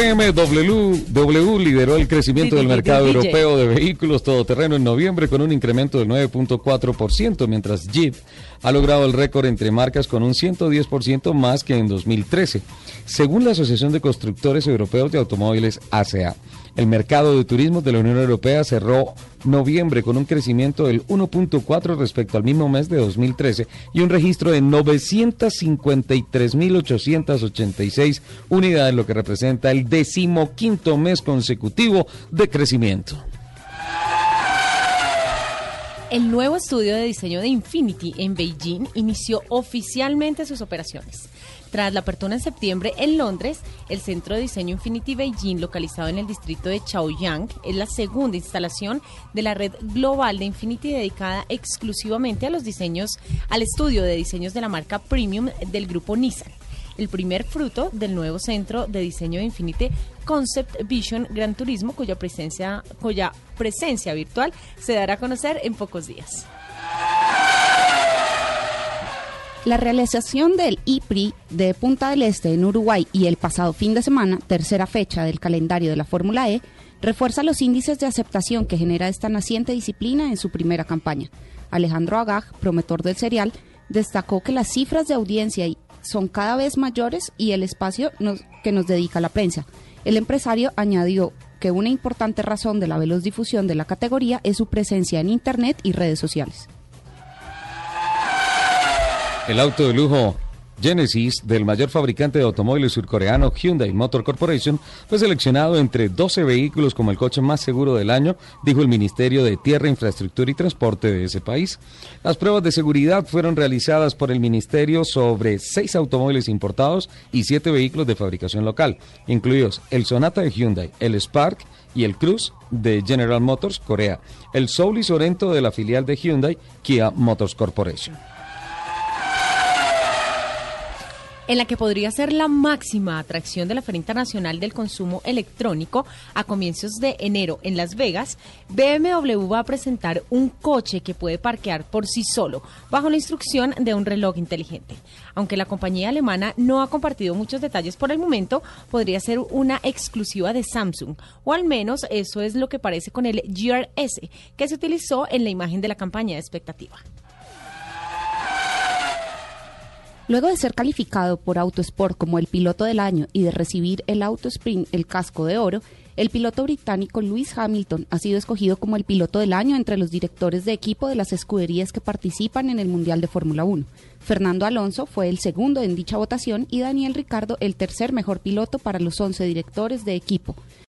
BMW lideró el crecimiento del mercado europeo de vehículos todoterreno en noviembre con un incremento del 9.4%, mientras Jeep ha logrado el récord entre marcas con un 110% más que en 2013, según la Asociación de Constructores Europeos de Automóviles ACA. El mercado de turismo de la Unión Europea cerró noviembre con un crecimiento del 1.4 respecto al mismo mes de 2013 y un registro de 953.886 unidades, lo que representa el decimoquinto mes consecutivo de crecimiento. El nuevo estudio de diseño de Infinity en Beijing inició oficialmente sus operaciones. Tras la apertura en septiembre en Londres, el Centro de Diseño Infinity Beijing, localizado en el distrito de Chaoyang, es la segunda instalación de la red global de Infinity dedicada exclusivamente a los diseños, al estudio de diseños de la marca premium del grupo Nissan el primer fruto del nuevo centro de diseño de Infinity Concept Vision Gran Turismo, cuya presencia, cuya presencia virtual se dará a conocer en pocos días. La realización del IPRI de Punta del Este en Uruguay y el pasado fin de semana, tercera fecha del calendario de la Fórmula E, refuerza los índices de aceptación que genera esta naciente disciplina en su primera campaña. Alejandro Agag, promotor del serial, destacó que las cifras de audiencia son cada vez mayores y el espacio que nos dedica la prensa. El empresario añadió que una importante razón de la veloz difusión de la categoría es su presencia en Internet y redes sociales. El auto de lujo Genesis del mayor fabricante de automóviles surcoreano Hyundai Motor Corporation fue seleccionado entre 12 vehículos como el coche más seguro del año, dijo el Ministerio de Tierra, Infraestructura y Transporte de ese país. Las pruebas de seguridad fueron realizadas por el Ministerio sobre seis automóviles importados y siete vehículos de fabricación local, incluidos el Sonata de Hyundai, el Spark y el Cruz de General Motors Corea, el Soul y Sorento de la filial de Hyundai Kia Motors Corporation. En la que podría ser la máxima atracción de la Feria Internacional del Consumo Electrónico a comienzos de enero en Las Vegas, BMW va a presentar un coche que puede parquear por sí solo, bajo la instrucción de un reloj inteligente. Aunque la compañía alemana no ha compartido muchos detalles por el momento, podría ser una exclusiva de Samsung, o al menos eso es lo que parece con el GRS, que se utilizó en la imagen de la campaña de expectativa. Luego de ser calificado por Autosport como el piloto del año y de recibir el Auto Sprint, el casco de oro, el piloto británico Lewis Hamilton ha sido escogido como el piloto del año entre los directores de equipo de las escuderías que participan en el Mundial de Fórmula 1. Fernando Alonso fue el segundo en dicha votación y Daniel Ricardo el tercer mejor piloto para los 11 directores de equipo.